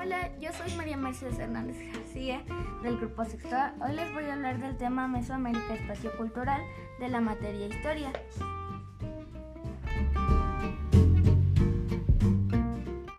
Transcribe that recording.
Hola, yo soy María Mercedes Hernández García del Grupo Sexto. Hoy les voy a hablar del tema Mesoamérica Espacio Cultural de la materia Historia.